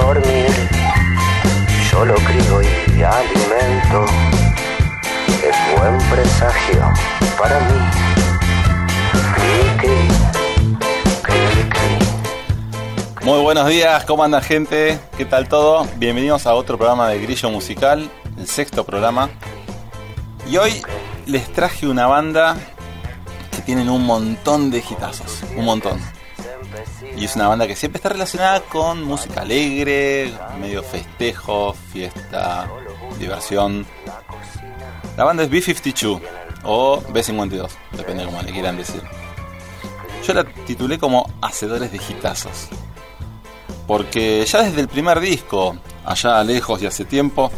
dormir. Yo lo crío y alimento, es buen presagio para mí. Muy buenos días, ¿cómo anda gente? ¿Qué tal todo? Bienvenidos a otro programa de Grillo Musical, el sexto programa. Y hoy les traje una banda que tienen un montón de hitazos, un montón. Y es una banda que siempre está relacionada con música alegre, medio festejo, fiesta, diversión. La banda es B52 o B52, depende de cómo le quieran decir. Yo la titulé como Hacedores de Hitazos. Porque ya desde el primer disco, allá lejos y hace tiempo,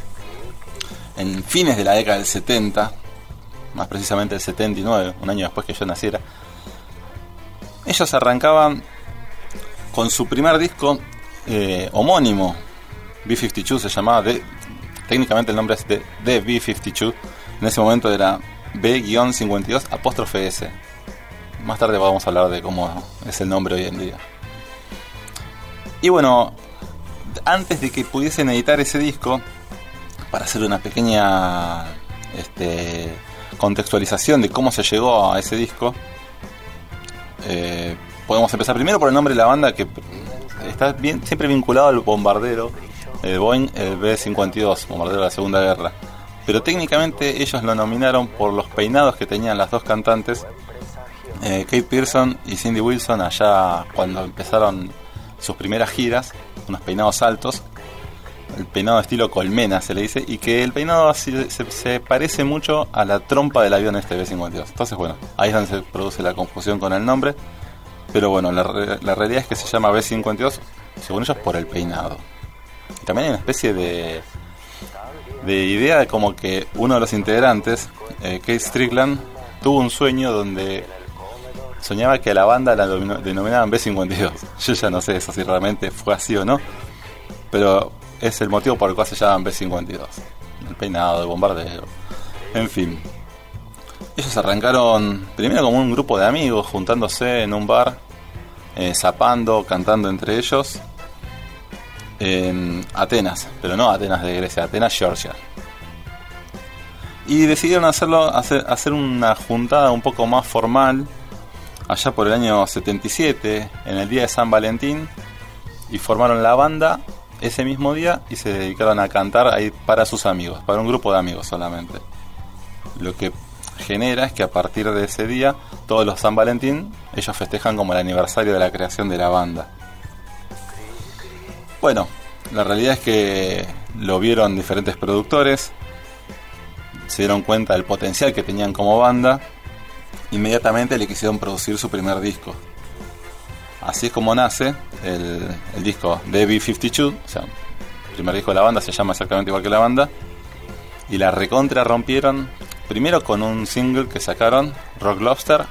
en fines de la década del 70, más precisamente el 79, un año después que yo naciera, ellos arrancaban con su primer disco eh, homónimo, B52 se llamaba, técnicamente el nombre es de, de B52, en ese momento era B-52 apóstrofe S. Más tarde vamos a hablar de cómo es el nombre hoy en día. Y bueno, antes de que pudiesen editar ese disco, para hacer una pequeña este, contextualización de cómo se llegó a ese disco, eh, podemos empezar primero por el nombre de la banda que está bien, siempre vinculado al bombardero, el Boeing el B-52, bombardero de la Segunda Guerra. Pero técnicamente ellos lo nominaron por los peinados que tenían las dos cantantes, eh, Kate Pearson y Cindy Wilson, allá cuando empezaron sus primeras giras, unos peinados altos, el peinado estilo colmena se le dice, y que el peinado así se, se parece mucho a la trompa del avión este B-52. Entonces, bueno, ahí es donde se produce la confusión con el nombre, pero bueno, la, la realidad es que se llama B-52, según ellos, por el peinado. También hay una especie de, de idea de como que uno de los integrantes, eh, Kate Strickland, tuvo un sueño donde soñaba que a la banda la denominaban B52. Yo ya no sé eso si realmente fue así o no, pero es el motivo por el cual se llaman B52. El peinado, el bombardeo, en fin. Ellos arrancaron primero como un grupo de amigos, juntándose en un bar, eh, zapando, cantando entre ellos, en Atenas, pero no Atenas de Grecia, Atenas, Georgia. Y decidieron hacerlo, hacer, hacer una juntada un poco más formal allá por el año 77, en el día de San Valentín, y formaron la banda ese mismo día y se dedicaron a cantar ahí para sus amigos, para un grupo de amigos solamente. Lo que genera es que a partir de ese día, todos los San Valentín, ellos festejan como el aniversario de la creación de la banda. Bueno, la realidad es que lo vieron diferentes productores, se dieron cuenta del potencial que tenían como banda, inmediatamente le quisieron producir su primer disco. Así es como nace el, el disco de B52, o sea, el primer disco de la banda se llama exactamente igual que la banda, y la recontra rompieron primero con un single que sacaron, Rock Lobster,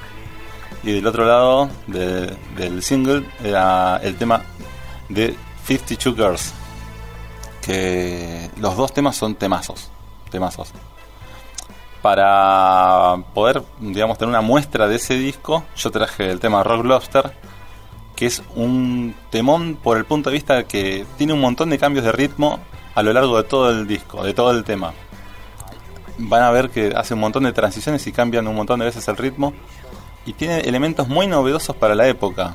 y del otro lado de- del single era el tema de 52 Girls, que los dos temas son temazos, temazos. Para poder, digamos, tener una muestra de ese disco, yo traje el tema Rock Lobster, que es un temón por el punto de vista que tiene un montón de cambios de ritmo a lo largo de todo el disco, de todo el tema. Van a ver que hace un montón de transiciones y cambian un montón de veces el ritmo y tiene elementos muy novedosos para la época.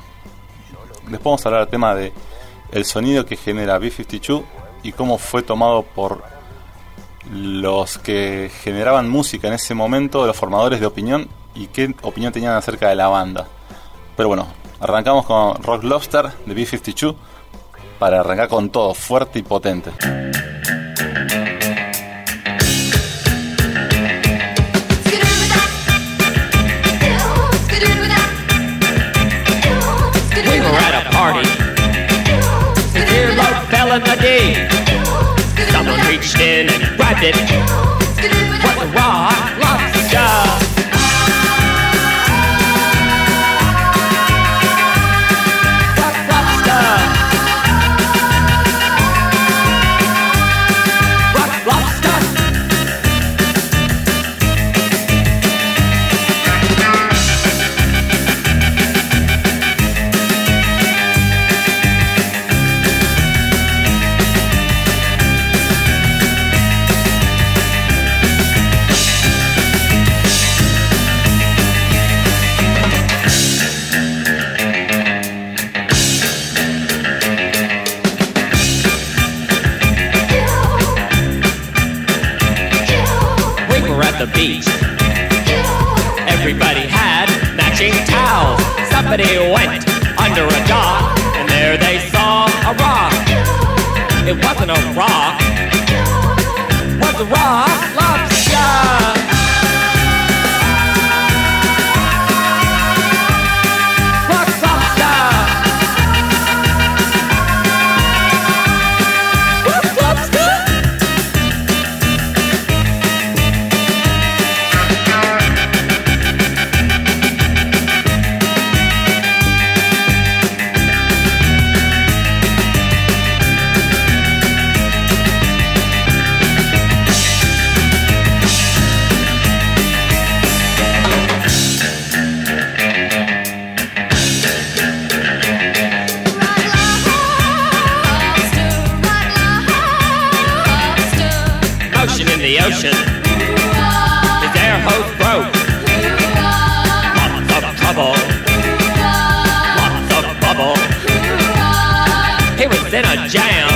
Después vamos a hablar del tema de el sonido que genera B52 y cómo fue tomado por los que generaban música en ese momento, los formadores de opinión y qué opinión tenían acerca de la banda. Pero bueno, arrancamos con Rock Lobster de B52 para arrancar con todo, fuerte y potente. In and grabbed it. Was a rock the ocean. His air hose broke. Lots of trouble. Lots of bubble. He was in a jam.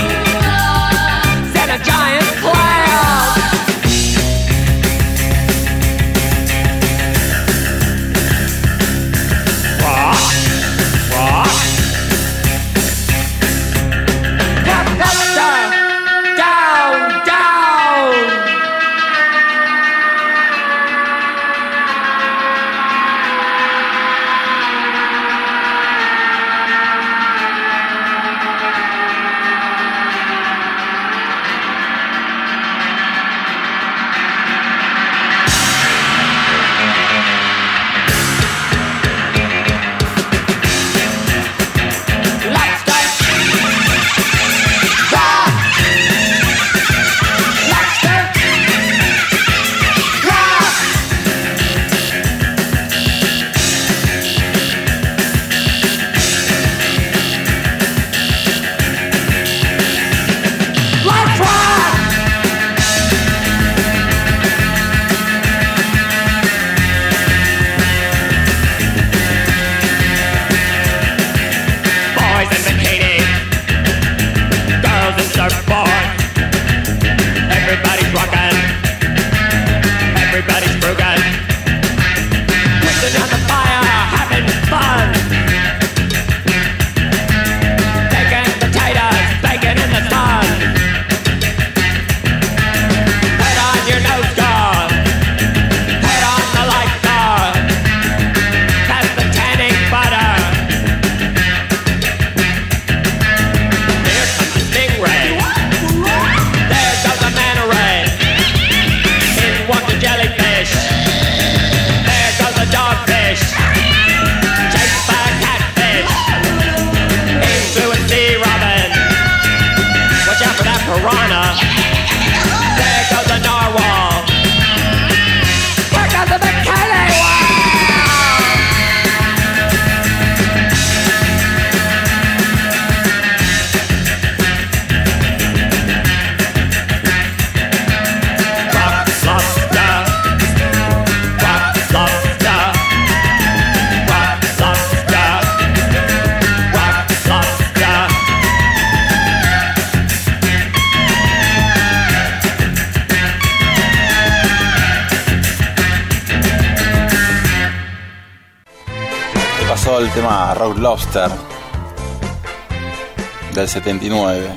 Del 79?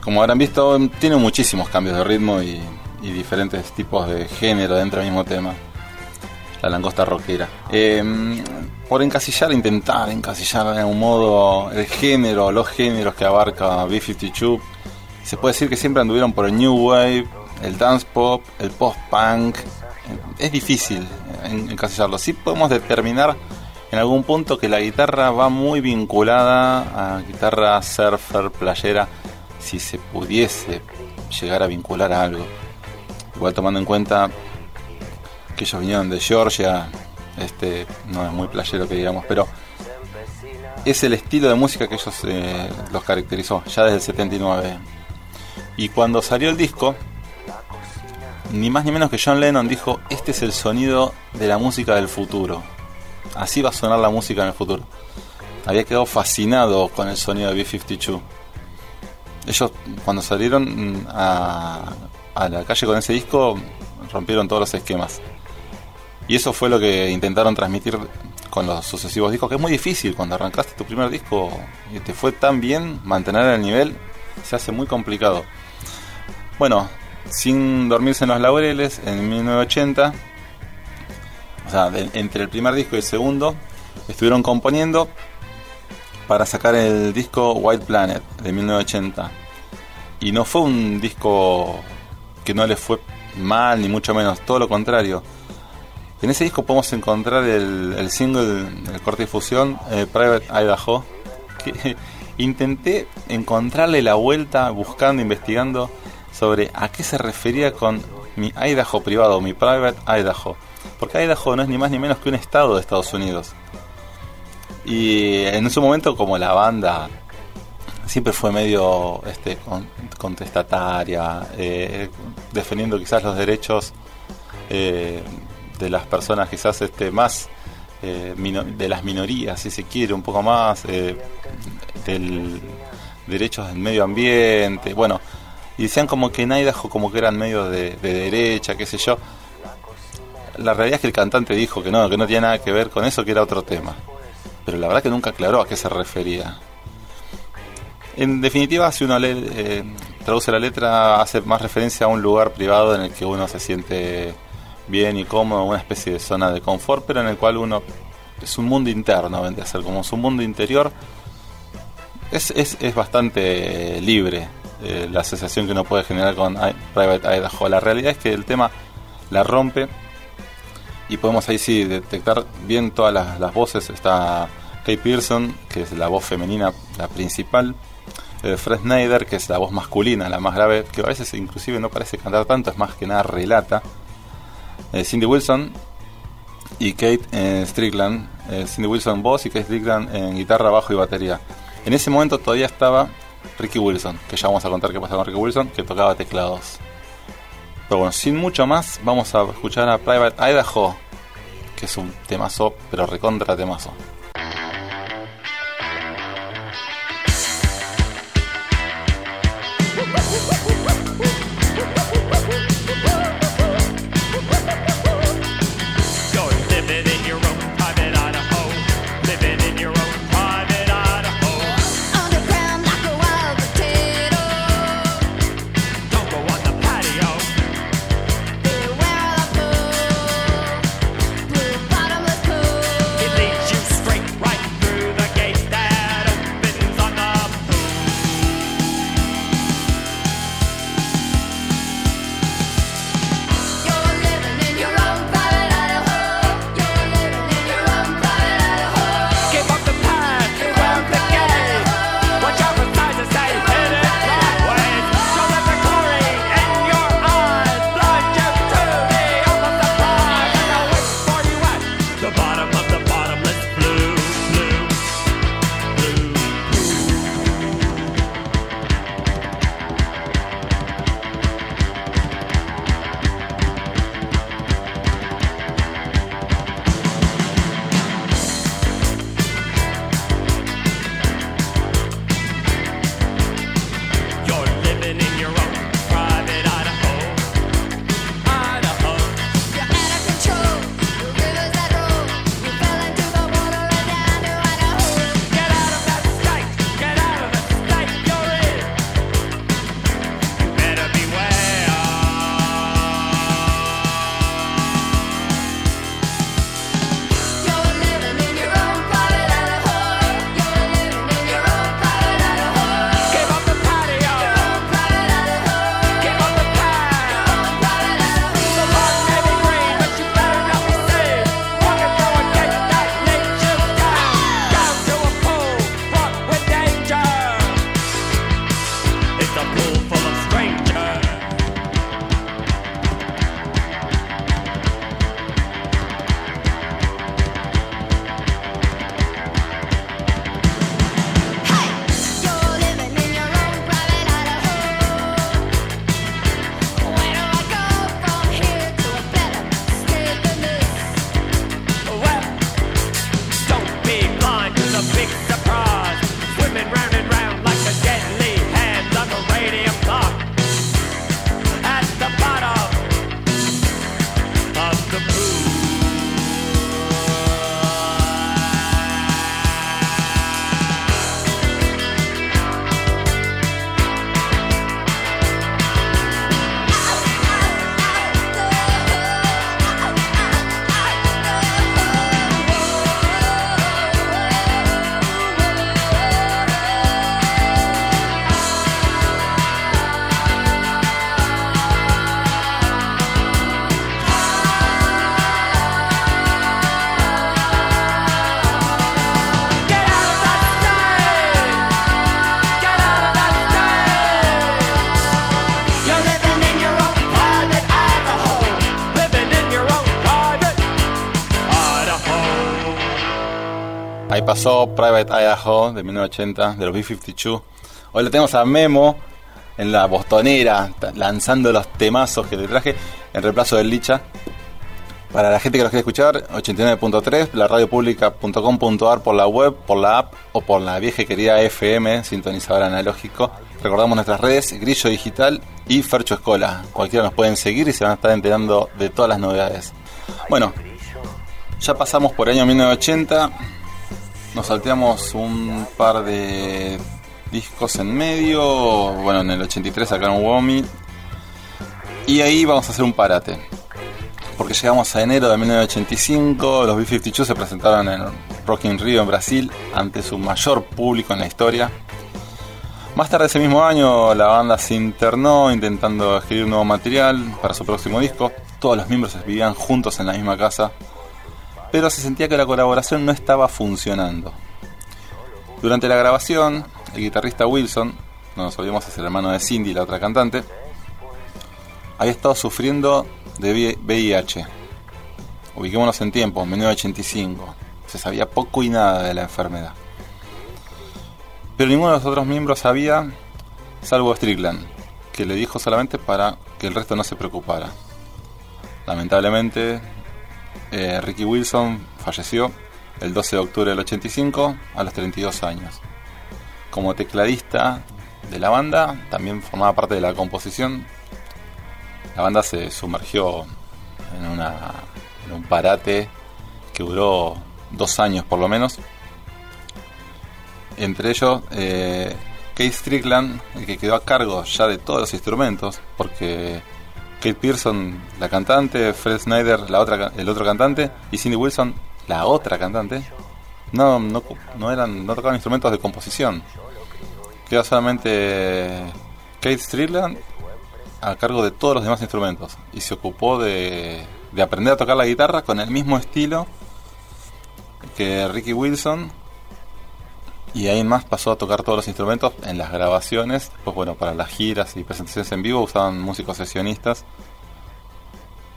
Como habrán visto, tiene muchísimos cambios de ritmo y, y diferentes tipos de género dentro del mismo tema. La langosta rockera. Eh, por encasillar, intentar encasillar de algún modo el género, los géneros que abarca B-52, se puede decir que siempre anduvieron por el New Wave, el dance pop, el post-punk. Es difícil en- encasillarlo. Sí podemos determinar en algún punto que la guitarra va muy vinculada a guitarra surfer, playera, si se pudiese llegar a vincular a algo. Igual tomando en cuenta que ellos vinieron de Georgia, este no es muy playero que digamos, pero es el estilo de música que ellos eh, los caracterizó ya desde el 79. Y cuando salió el disco, ni más ni menos que John Lennon dijo, este es el sonido de la música del futuro. Así va a sonar la música en el futuro. Había quedado fascinado con el sonido de B-52. Ellos cuando salieron mm, a, la calle con ese disco rompieron todos los esquemas. Y eso fue lo que intentaron transmitir con los sucesivos discos, que es muy difícil cuando arrancaste tu primer disco y te fue tan bien, mantener el nivel se hace muy complicado. Bueno, sin dormirse en los laureles, en 1980, entre el primer disco y el segundo, estuvieron componiendo para sacar el disco White Planet de 1980. Y no fue un disco que no les fue mal, ni mucho menos, todo lo contrario. En ese disco podemos encontrar el, el single, el corte de difusión, eh, Private Idaho, que intenté encontrarle la vuelta buscando, investigando sobre a qué se refería con mi Idaho privado, mi Private Idaho. Porque Idaho no es ni más ni menos que un estado de Estados Unidos. Y en su momento como la banda siempre fue medio este, con- contestataria, eh, defendiendo quizás los derechos eh, de las personas quizás este, más eh, de las minorías, si se quiere, un poco más eh, del derechos del medio ambiente, bueno, y decían como que en Idaho como que eran medio de, de derecha, qué sé yo. La realidad es que el cantante dijo que no, que no tiene nada que ver con eso, que era otro tema. Pero la verdad que nunca aclaró a qué se refería. En definitiva, si uno lee, eh, traduce la letra, hace más referencia a un lugar privado en el que uno se siente bien y cómodo, una especie de zona de confort, pero en el cual uno es un mundo interno, vendría a ser como su mundo interior. Es, es, es bastante libre eh, la sensación que uno puede generar con Private Idaho. La realidad es que el tema la rompe y podemos ahí sí detectar bien todas las, las voces. Está Kate Pearson, que es la voz femenina, la principal. Eh, Fred Snyder, que es la voz masculina, la más grave, que a veces inclusive no parece cantar tanto, es más que nada relata. Eh, Cindy Wilson y Kate eh, Strickland. Cindy Wilson voz y Kate Strickland en guitarra, bajo y batería. En ese momento todavía estaba Ricky Wilson, que ya vamos a contar qué pasa con Ricky Wilson, que tocaba teclados. Pero bueno, sin mucho más, vamos a escuchar a Private Idaho, que es un temazo, pero recontra temazo. Pasó Private Idaho de 1980 de los B-52. Hoy lo tenemos a Memo en la bostonera, lanzando los temazos que le traje en reemplazo del Licha. Para la gente que nos quiere escuchar, 89.3, la radiopublica.com.ar por la web, por la app o por la vieja y querida FM, sintonizador analógico. Recordamos nuestras redes, Grillo Digital y Fercho Escola. Cualquiera nos pueden seguir y se van a estar enterando de todas las novedades. Bueno, ya pasamos por el año 1980, nos salteamos un par de discos en medio, bueno, en el 83 sacaron Womi, y ahí vamos a hacer un parate porque llegamos a enero de 1985, los B-52 se presentaron en Rock in Rio en Brasil ante su mayor público en la historia. Más tarde ese mismo año la banda se internó intentando escribir nuevo material para su próximo disco. Todos los miembros vivían juntos en la misma casa, pero se sentía que la colaboración no estaba funcionando. Durante la grabación, el guitarrista Wilson, no nos olvidemos es el hermano de Cindy, la otra cantante, había estado sufriendo de VIH. Ubiquémonos en tiempo, 1985. Se sabía poco y nada de la enfermedad. Pero ninguno de los otros miembros sabía, salvo Strickland, que le dijo solamente para que el resto no se preocupara. Lamentablemente, eh, Ricky Wilson falleció el 12 de octubre del 85 a los 32 años. Como tecladista de la banda, también formaba parte de la composición la banda se sumergió en, un parate que duró dos años por lo menos. Entre ellos, eh, Keith Strickland, el que quedó a cargo ya de todos los instrumentos, porque Kate Pearson, la cantante, Fred Snyder, la otra, el otro cantante, y Cindy Wilson, la otra cantante, no, no, no, eran, no tocaban instrumentos de composición. Queda solamente Kate Strickland a cargo de todos los demás instrumentos y se ocupó de, de aprender a tocar la guitarra con el mismo estilo que Ricky Wilson y ahí más pasó a tocar todos los instrumentos en las grabaciones. Pues bueno para las giras y presentaciones en vivo usaban músicos sesionistas.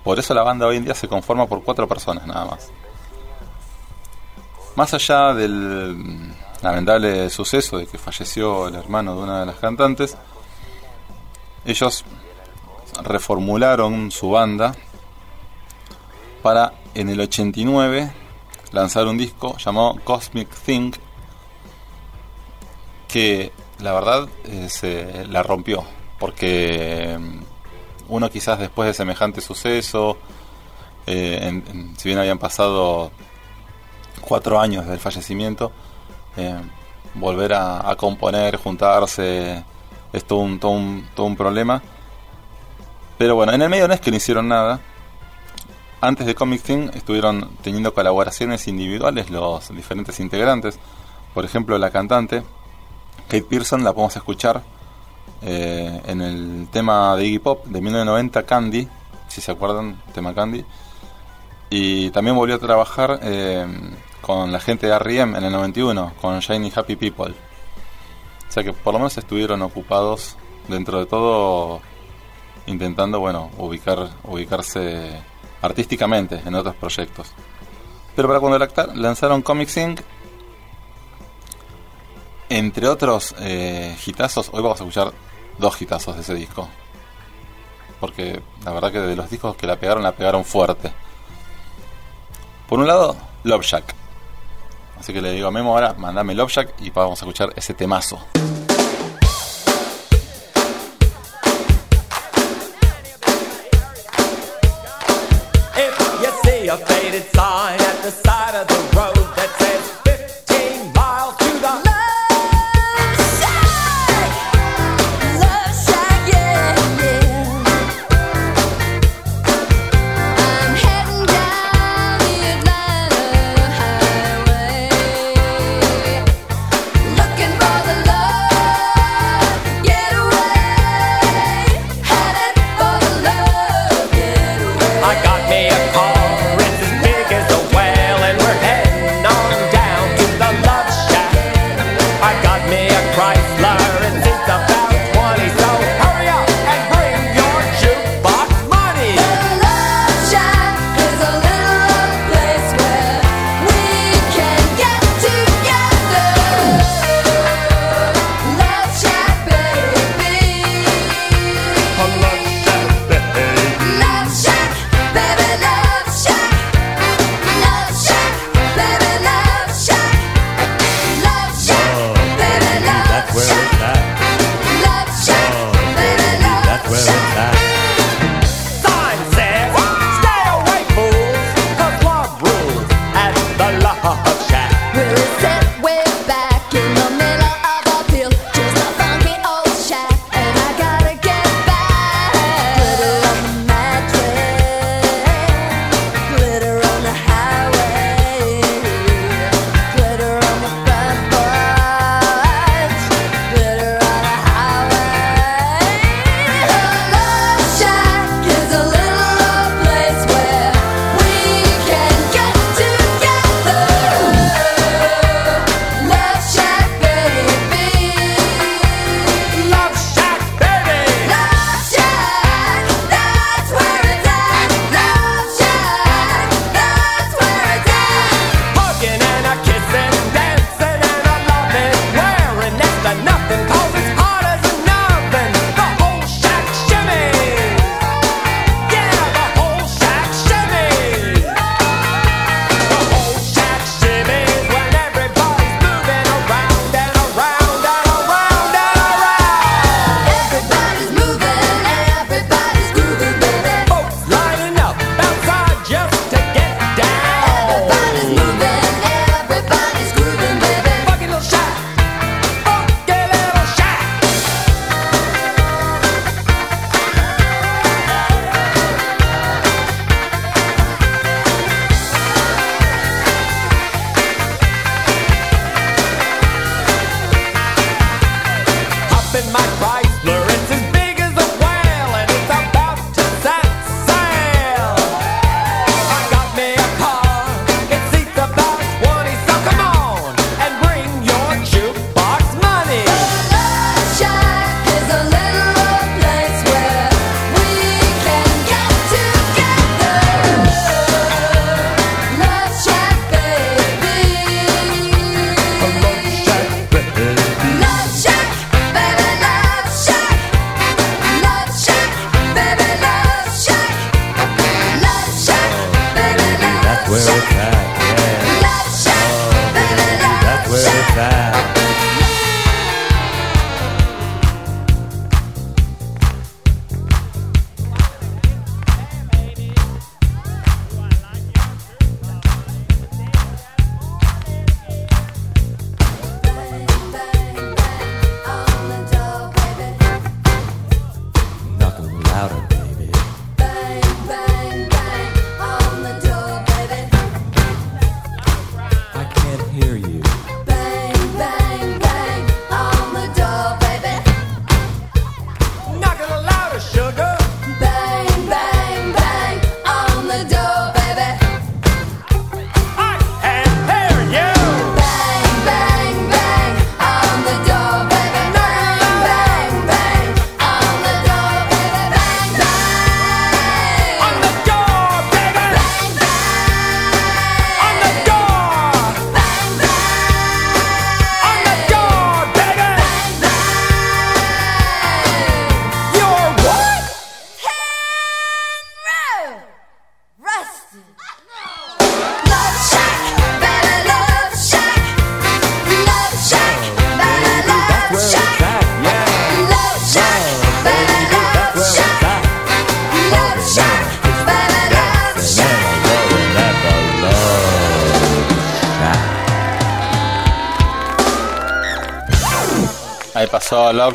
Por eso la banda hoy en día se conforma por cuatro personas nada más. Más allá del lamentable suceso de que falleció el hermano de una de las cantantes ellos reformularon su banda para en el 89 lanzar un disco llamado Cosmic Think que la verdad eh, se la rompió porque mm, uno quizás después de semejante suceso eh, en- si bien habían pasado cuatro años del fallecimiento eh, volver a, componer juntarse es todo un, todo un, todo un problema pero bueno, en el medio no es que no hicieron nada. Antes de Comic Thing estuvieron teniendo colaboraciones individuales los diferentes integrantes. Por ejemplo, la cantante Kate Pearson la podemos escuchar eh, en el tema de Iggy Pop de 1990, Candy, si se acuerdan, tema Candy. Y también volvió a trabajar eh, con la gente de R.E.M. en el 91, con Shiny Happy People. O sea que por lo menos estuvieron ocupados dentro de todo intentando bueno ubicar ubicarse artísticamente en otros proyectos pero para cuando lanzaron Comic Inc entre otros eh, hoy vamos a escuchar dos hitazos de ese disco. Porque la verdad que de los discos que la pegaron la pegaron fuerte. Por un lado Love Shack. Así que le digo a Memo ahora mandame Love Shack y vamos a escuchar ese temazo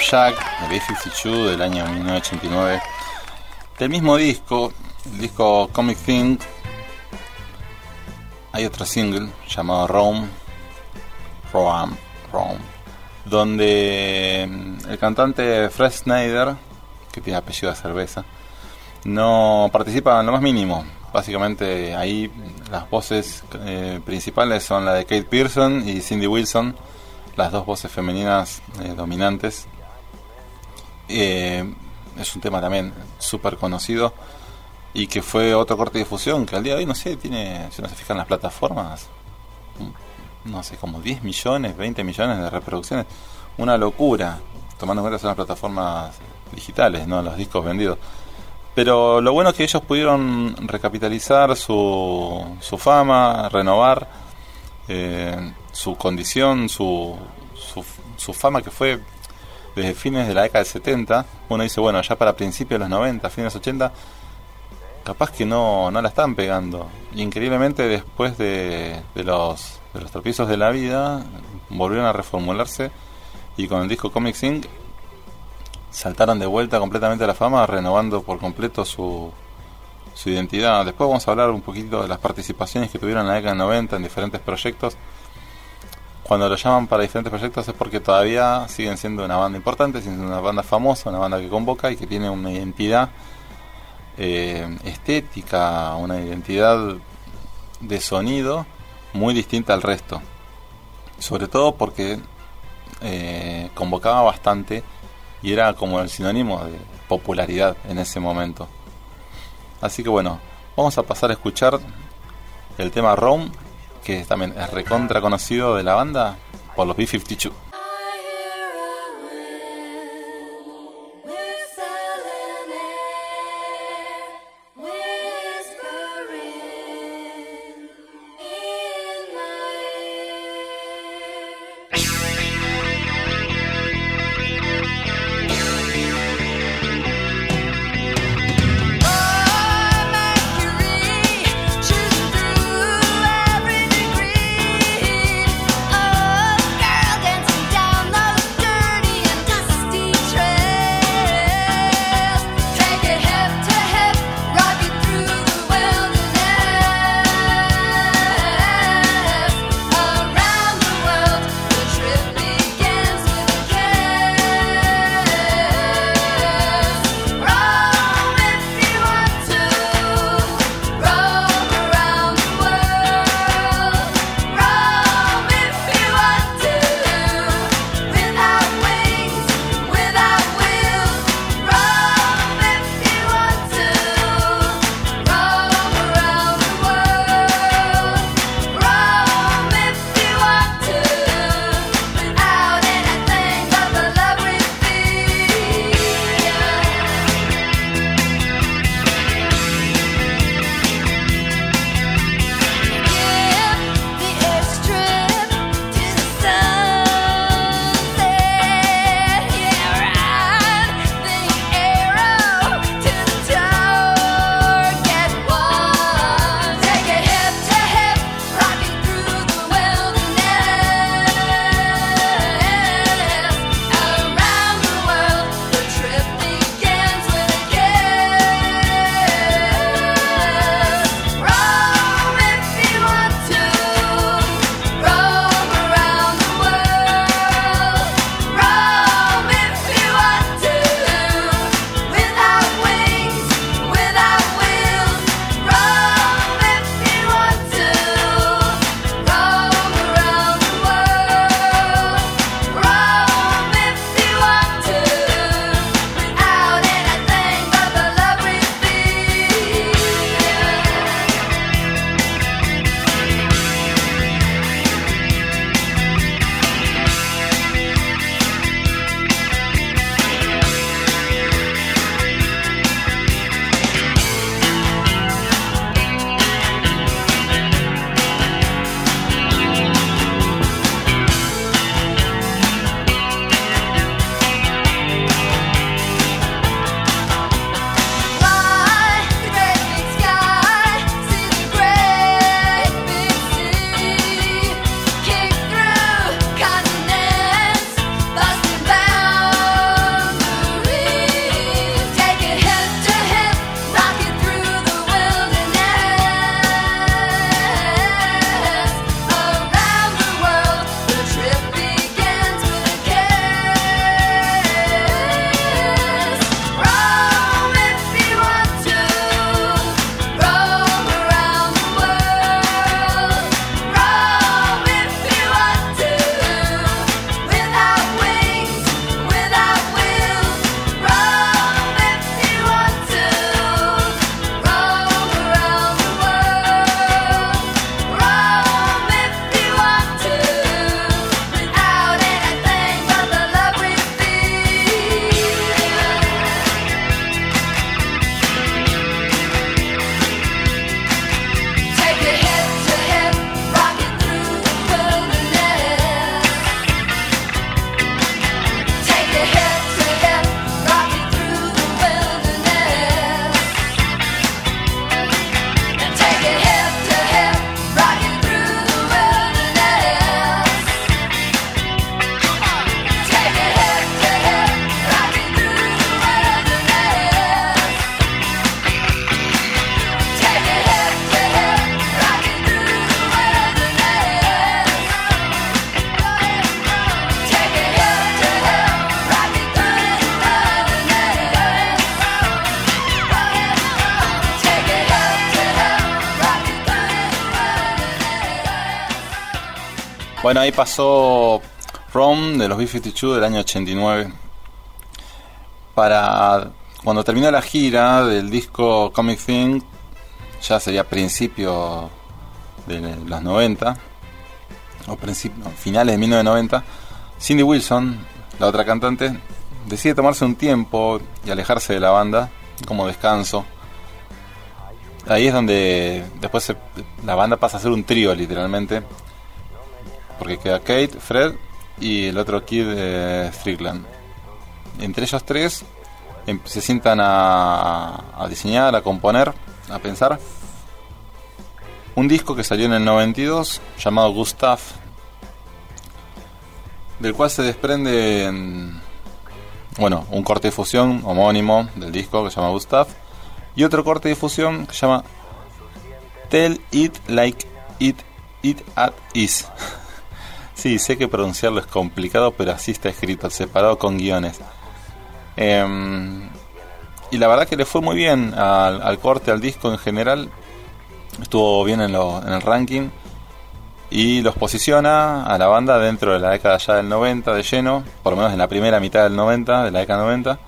Shack de B-52 del año 1989. Del mismo disco, el disco Comic Thing, hay otro single llamado Rome, Rome, Rome, donde mm, el cantante Fred Snyder, que tiene apellido de cerveza, no participa en lo más mínimo. Básicamente ahí las voces eh, principales son la de Kate Pearson y Cindy Wilson, las dos voces femeninas eh, dominantes. Eh, es un tema también súper conocido y que fue otro corte de difusión que al día de hoy, no sé, tiene, si uno se fija en las plataformas, mm, no sé, como 10 millones, 20 millones de reproducciones. Una locura, tomando en cuenta que son las plataformas digitales, no los discos vendidos. Pero lo bueno es que ellos pudieron recapitalizar su, su fama, renovar eh, su condición, su, su, su fama que fue desde fines de la década del 70. Uno dice, bueno, ya para principios de los 90, fines de los 80, capaz que no, no la están pegando. Increíblemente después de, de, los, de los tropiezos de la vida, volvieron a reformularse y con el disco Comic Inc. saltaron de vuelta completamente a la fama, renovando por completo su, su identidad. Después vamos a hablar un poquito de las participaciones que tuvieron en la década del 90 en diferentes proyectos. Cuando lo llaman para diferentes proyectos es porque todavía siguen siendo una banda importante, siguen siendo una banda famosa, una banda que convoca y que tiene una identidad eh, estética, una identidad de sonido muy distinta al resto. Sobre todo porque eh, convocaba bastante y era como el sinónimo de popularidad en ese momento. Así que bueno, vamos a pasar a escuchar el tema Rome, que también es recontra conocido de la banda por los B-52. Bueno, ahí pasó Rome de los B-52 del año 89. Para cuando terminó la gira del disco Comic Thing, ya sería principio de los 90, o principio, finales de 1990, Cindy Wilson, la otra cantante, decide tomarse un tiempo y alejarse de la banda como descanso. Ahí es donde después se- la banda pasa a ser un trío literalmente, porque queda Kate, Fred y el otro kid eh, Strickland. Entre ellos tres em- se sientan a, diseñar, a componer, a pensar un disco que salió en el 92 llamado Gustav, del cual se desprende en- bueno, un corte de fusión homónimo del disco que se llama Gustav y otro corte de fusión que se llama Tell It Like It It At Is. sí, sé que pronunciarlo es complicado, pero así está escrito, separado con guiones. Em, y la verdad que le fue muy bien al, corte, al disco en general. Estuvo bien en, lo- en el ranking. Y los posiciona a la banda dentro de la década ya del 90 de lleno, por lo menos en la primera mitad del 90, de la década 90.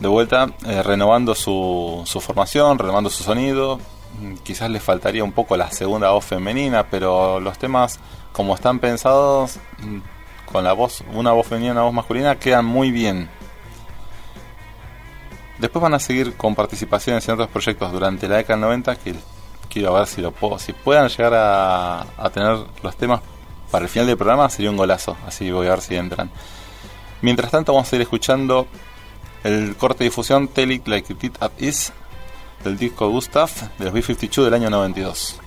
De vuelta, eh, renovando su, su formación, renovando su sonido. Mm, Quizás le faltaría un poco la segunda voz femenina, pero los temas, como están pensados, mm, con la voz, una voz femenina y una voz masculina, quedan muy bien. Después van a seguir con participaciones en otros proyectos durante la década del 90 que quiero ver si lo puedo, si puedan llegar a, tener los temas para el final del programa sería un golazo, así voy a ver si entran. Mientras tanto vamos a ir escuchando el corte de difusión Tell It Like It At Is del disco Gustav de los B-52 del año 92.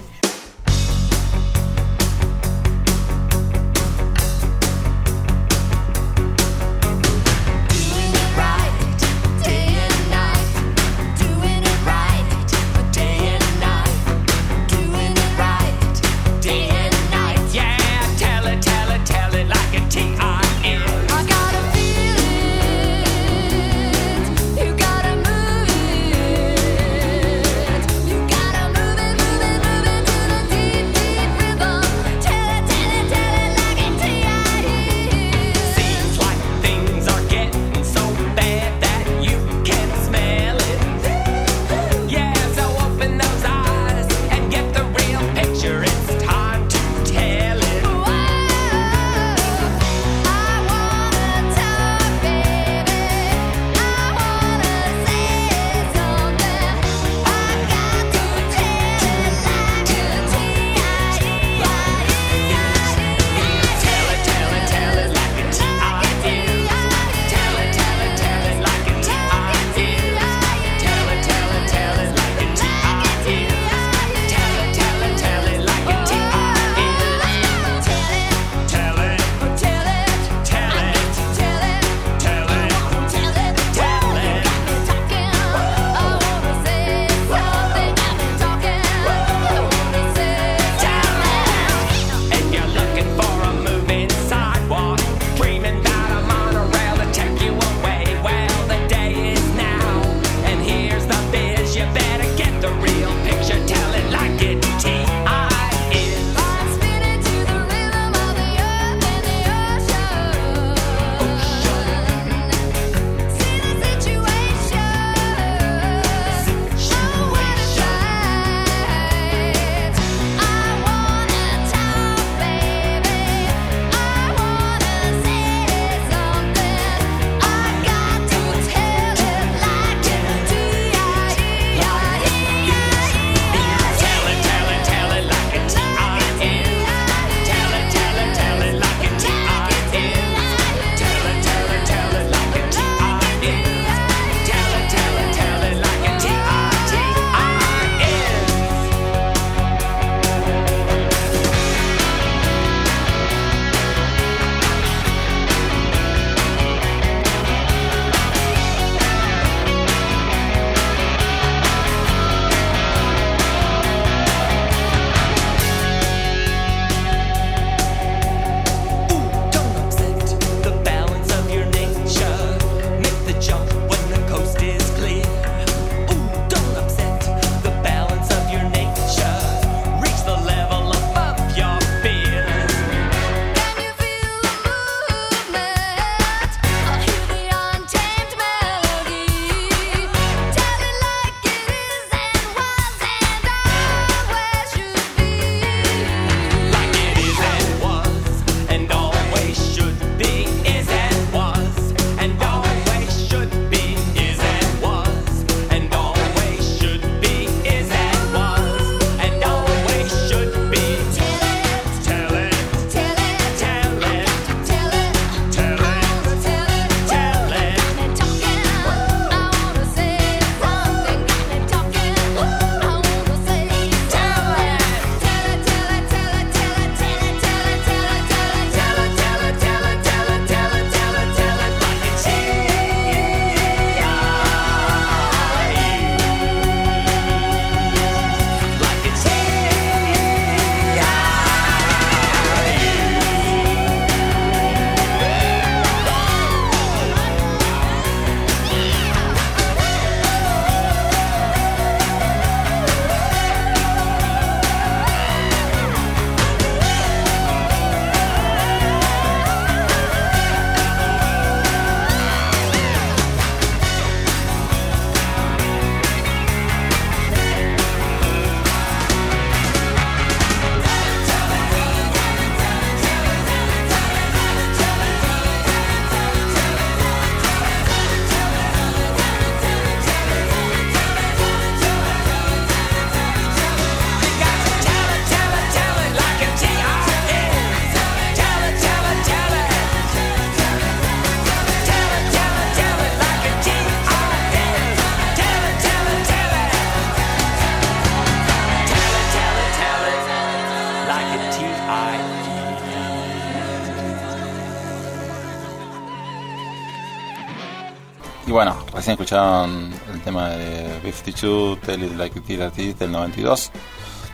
Y bueno, recién escucharon el tema de 52, Tell It Like It Is del 92,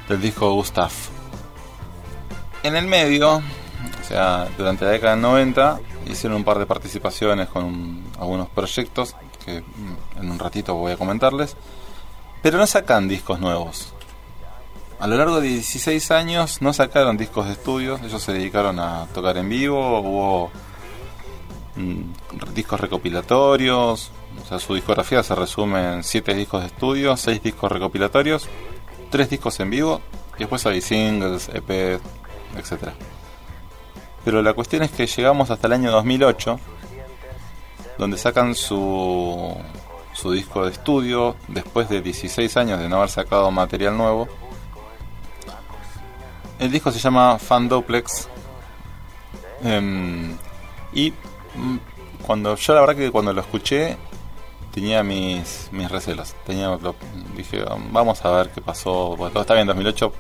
del disco Gustav. En el medio, o sea, durante la década del 90, hicieron un par de participaciones con un- algunos proyectos que mm, en un ratito voy a comentarles, pero no sacan discos nuevos. A lo largo de 16 años no sacaron discos de estudio, ellos se dedicaron a tocar en vivo, hubo discos recopilatorios, o sea, su discografía se resume en 7 discos de estudio, 6 discos recopilatorios, 3 discos en vivo, y después hay singles, EP, etc. Pero la cuestión es que llegamos hasta el año 2008, donde sacan su, su disco de estudio, después de 16 años de no haber sacado material nuevo. El disco se llama Fan Duplex. Em, y mm, cuando yo la verdad que cuando lo escuché tenía mis, mis recelos. Tenía, dije, vamos a ver qué pasó. Bueno, todo está bien en 2008.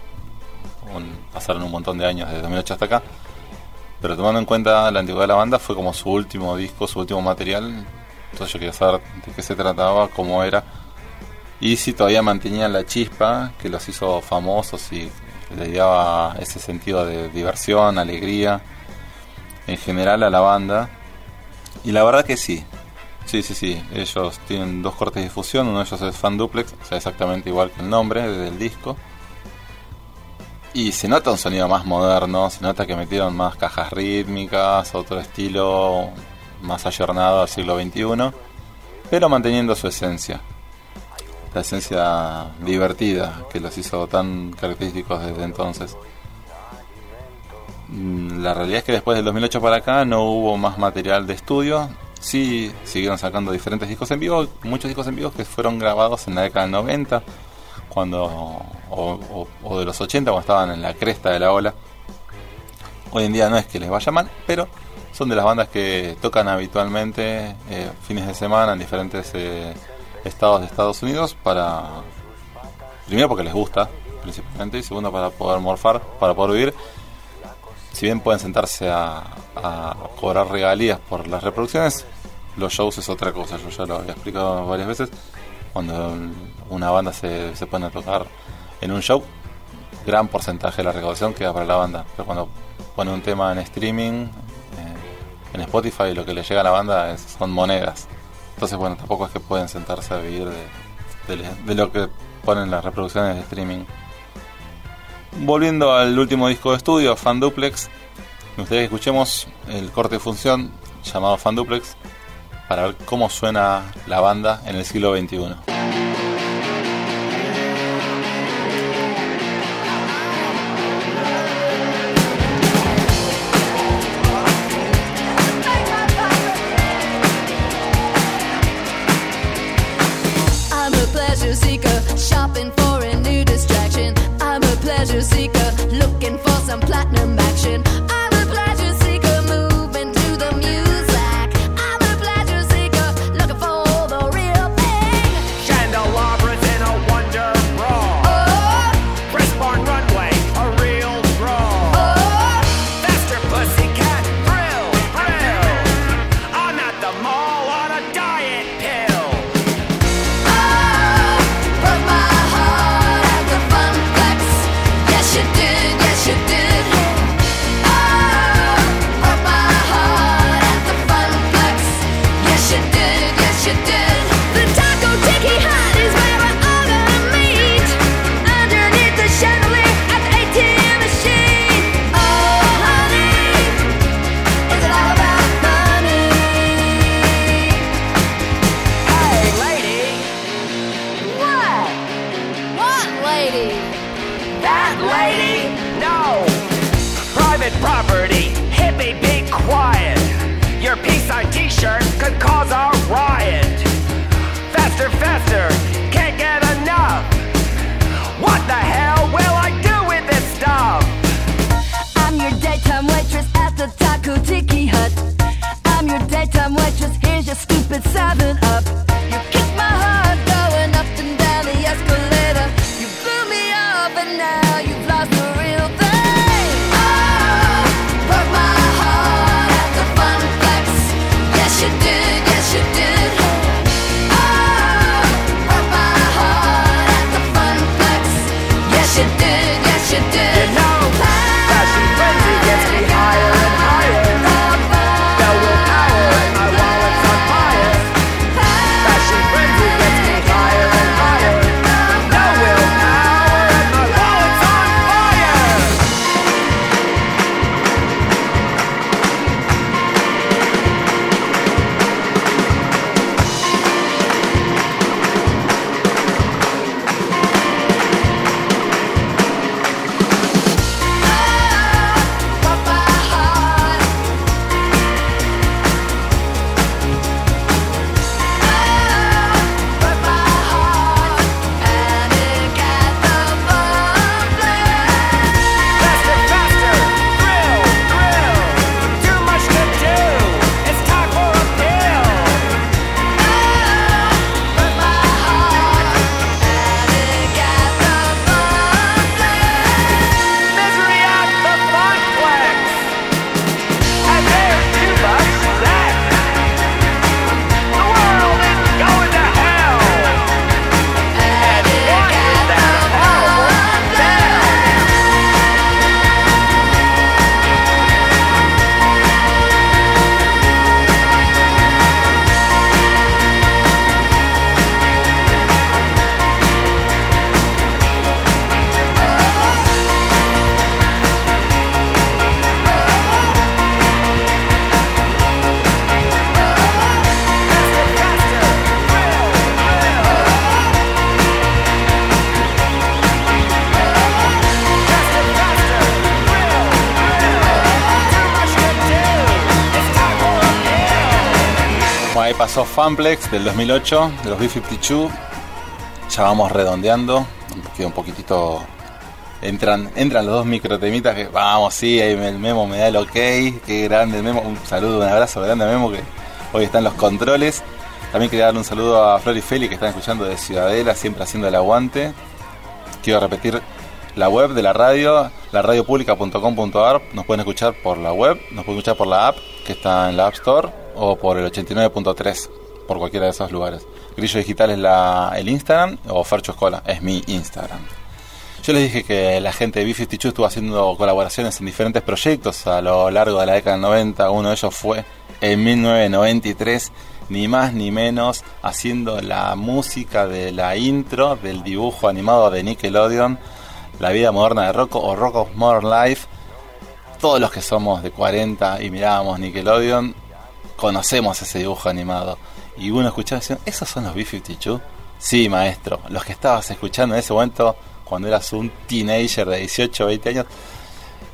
un- pasaron un montón de años desde 2008 hasta acá. Pero tomando en cuenta la antigüedad de la banda, fue como su último disco, su último material. Entonces yo quería saber de qué se trataba, cómo era. Y si todavía mantenían la chispa que los hizo famosos y le daba ese sentido de diversión, alegría, en general a la banda. Y la verdad que sí. Sí, sí, sí. Ellos tienen dos cortes de difusión. Uno de ellos es Fan Duplex, o sea, exactamente igual que el nombre del disco. Y se nota un sonido más moderno, se nota que metieron más cajas rítmicas, otro estilo más ayornado al siglo XXI, pero manteniendo su esencia. La esencia divertida que los hizo tan característicos desde entonces. La realidad es que después del 2008 para acá no hubo más material de estudio. Sí, siguieron sacando diferentes discos en vivo, muchos discos en vivo que fueron grabados en la década del 90, cuando o de los 80, cuando estaban en la cresta de la ola. Hoy en día no es que les vaya mal, pero son de las bandas que tocan habitualmente eh, fines de semana en diferentes eh, estados de Estados Unidos para primero porque les gusta principalmente y segundo para poder morfar, para poder vivir. Si bien pueden sentarse a, cobrar regalías por las reproducciones, los shows es otra cosa. Yo ya lo había explicado varias veces. Cuando una banda se, se pone a tocar en un show, gran porcentaje de la recaudación queda para la banda. Pero cuando pone un tema en streaming, eh, en Spotify, lo que le llega a la banda es- son monedas. Entonces, bueno, tampoco es que pueden sentarse a vivir de- de lo que ponen las reproducciones de streaming. Volviendo al último disco de estudio, Fan Duplex, me gustaría que escuchemos el corte de función llamado Fan Duplex para ver cómo suena la banda en el siglo XXI. Pasó Funplex del 2008, de los B-52. Ya vamos redondeando. Queda un poquitito. Entran, entran los dos microtemitas que vamos, sí, ahí el memo me da el ok. Qué grande el memo. Un saludo, un abrazo grande al memo que hoy está en los controles. También quería darle un saludo a Flor y Feli que están escuchando de Ciudadela, siempre haciendo el aguante. Quiero repetir la web de la radio, la radiopublica.com.ar. Nos pueden escuchar por la web, nos pueden escuchar por la app que está en la App Store o por el 89.3, por cualquiera de esos lugares. Grillo Digital es la, el Instagram o Fercho Escola es mi Instagram. Yo les dije que la gente de B52 estuvo haciendo colaboraciones en diferentes proyectos a lo largo de la década del 90. Uno de ellos fue en 1993, ni más ni menos, haciendo la música de la intro del dibujo animado de Nickelodeon, La vida moderna de Rocco o Rocco's Modern Life. Todos los que somos de 40 y mirábamos Nickelodeon, conocemos ese dibujo animado. Y uno escuchaba y decía, ¿esos son los B-52? Sí, maestro, los que estabas escuchando en ese momento cuando eras un teenager de 18 o 20 años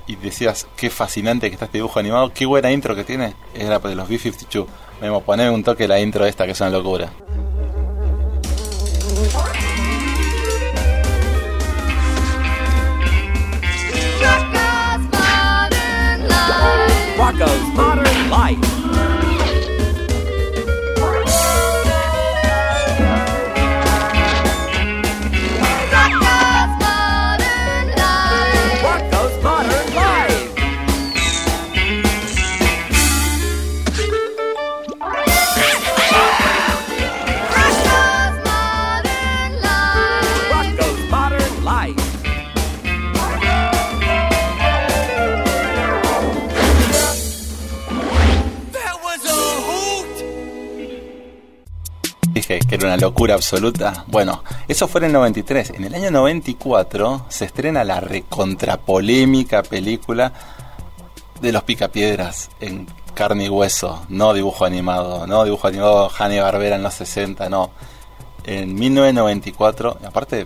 y decías, qué fascinante que está este dibujo animado, qué buena intro que tiene, era de los B-52. Vemos, poner un toque la intro esta que es una locura. Rocco's Modern Life. Locura absoluta. Bueno, eso fue en el 93. En el año 94 se estrena la recontrapolémica película de los Picapiedras en carne y hueso, no dibujo animado, no dibujo animado Hanna Barbera en los 60, no. En 1994, y aparte,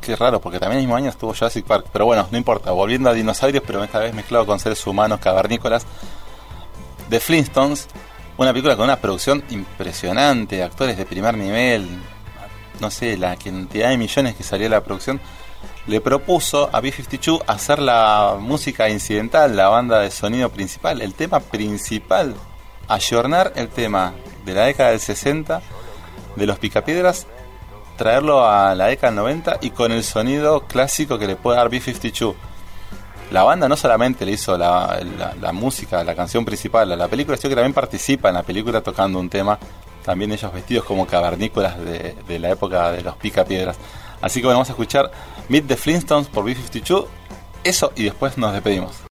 qué, raro, porque también el mismo año estuvo Jurassic Park, pero bueno, no importa, volviendo a dinosaurios, pero esta vez mezclado con seres humanos cavernícolas. The Flintstones, una película con una producción impresionante, actores de primer nivel, no sé, la cantidad de millones que salía la producción, le propuso a B-52 hacer la música incidental, la banda de sonido principal, el tema principal, ayornar el tema de la década del 60 de los Picapiedras, traerlo a la década del 90 y con el sonido clásico que le puede dar B-52 la banda no solamente le hizo la, música, la canción principal a la película, sino que también participa en la película tocando un tema. También ellos vestidos como cavernícolas de, de la época de los picapiedras. Así que bueno, vamos a escuchar Meet the Flintstones por B-52. Eso y después nos despedimos.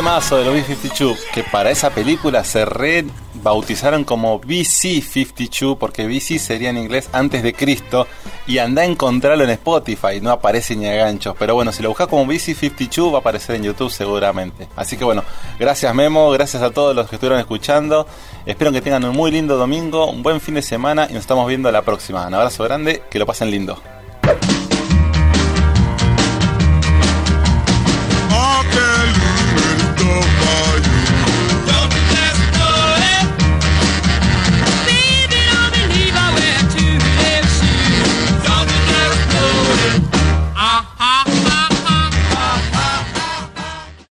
Temazo de los B-52, que para esa película se rebautizaron como BC-52, porque BC sería en inglés antes de Cristo, y anda a encontrarlo en Spotify, no aparece ni a ganchos, pero bueno, si lo buscas como BC-52 va a aparecer en YouTube seguramente. Así que bueno, gracias Memo, gracias a todos los que estuvieron escuchando, espero que tengan un muy lindo domingo, un buen fin de semana y nos estamos viendo la próxima. Un abrazo grande, que lo pasen lindo.